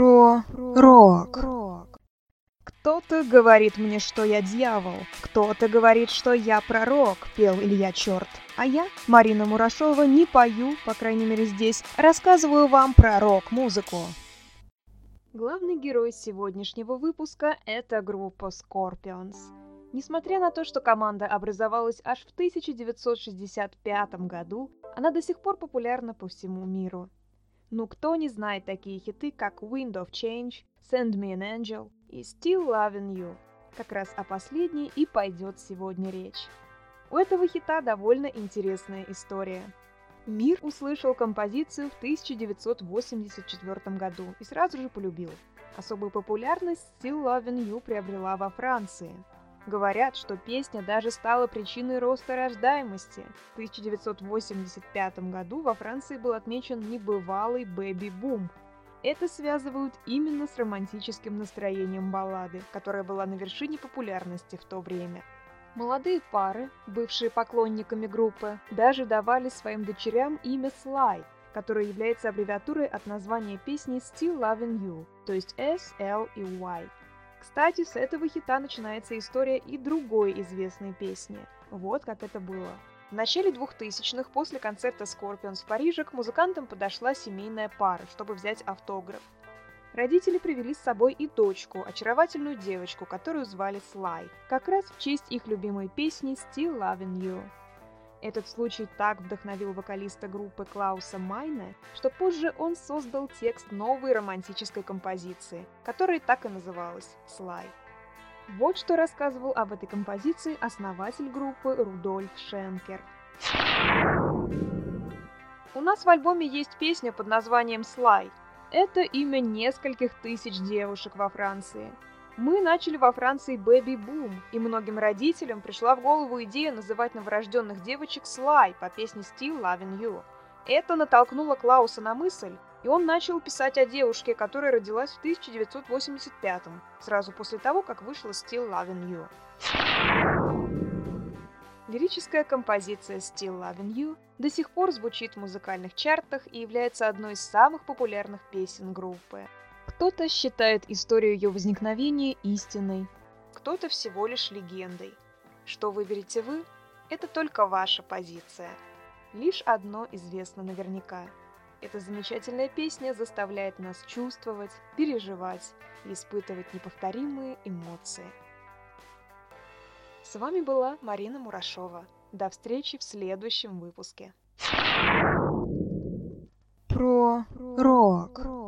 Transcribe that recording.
Про рок. Кто-то говорит мне, что я дьявол, кто-то говорит, что я пророк, пел Илья Черт. А я, Марина Мурашова, не пою, по крайней мере здесь, рассказываю вам про рок-музыку. Главный герой сегодняшнего выпуска – это группа Scorpions. Несмотря на то, что команда образовалась аж в 1965 году, она до сих пор популярна по всему миру. Ну кто не знает такие хиты, как Wind of Change, Send Me an Angel и Still Loving You? Как раз о последней и пойдет сегодня речь. У этого хита довольно интересная история. Мир услышал композицию в 1984 году и сразу же полюбил. Особую популярность Still Loving You приобрела во Франции – Говорят, что песня даже стала причиной роста рождаемости. В 1985 году во Франции был отмечен небывалый бэби-бум. Это связывают именно с романтическим настроением баллады, которая была на вершине популярности в то время. Молодые пары, бывшие поклонниками группы, даже давали своим дочерям имя Слай, которое является аббревиатурой от названия песни Still Loving You, то есть S, L и Y. Кстати, с этого хита начинается история и другой известной песни. Вот как это было. В начале 2000-х, после концерта Scorpions в Париже, к музыкантам подошла семейная пара, чтобы взять автограф. Родители привели с собой и дочку, очаровательную девочку, которую звали Слай, как раз в честь их любимой песни «Still Loving You». Этот случай так вдохновил вокалиста группы Клауса Майна, что позже он создал текст новой романтической композиции, которая так и называлась «Слай». Вот что рассказывал об этой композиции основатель группы Рудольф Шенкер. У нас в альбоме есть песня под названием «Слай». Это имя нескольких тысяч девушек во Франции – мы начали во Франции бэби-бум, и многим родителям пришла в голову идея называть новорожденных девочек Слай по песне Still Loving You. Это натолкнуло Клауса на мысль, и он начал писать о девушке, которая родилась в 1985 сразу после того, как вышла Still Loving You. Лирическая композиция Still Loving You до сих пор звучит в музыкальных чартах и является одной из самых популярных песен группы. Кто-то считает историю ее возникновения истинной, кто-то всего лишь легендой. Что выберете вы, это только ваша позиция. Лишь одно известно наверняка. Эта замечательная песня заставляет нас чувствовать, переживать и испытывать неповторимые эмоции. С вами была Марина Мурашова. До встречи в следующем выпуске. Про рок.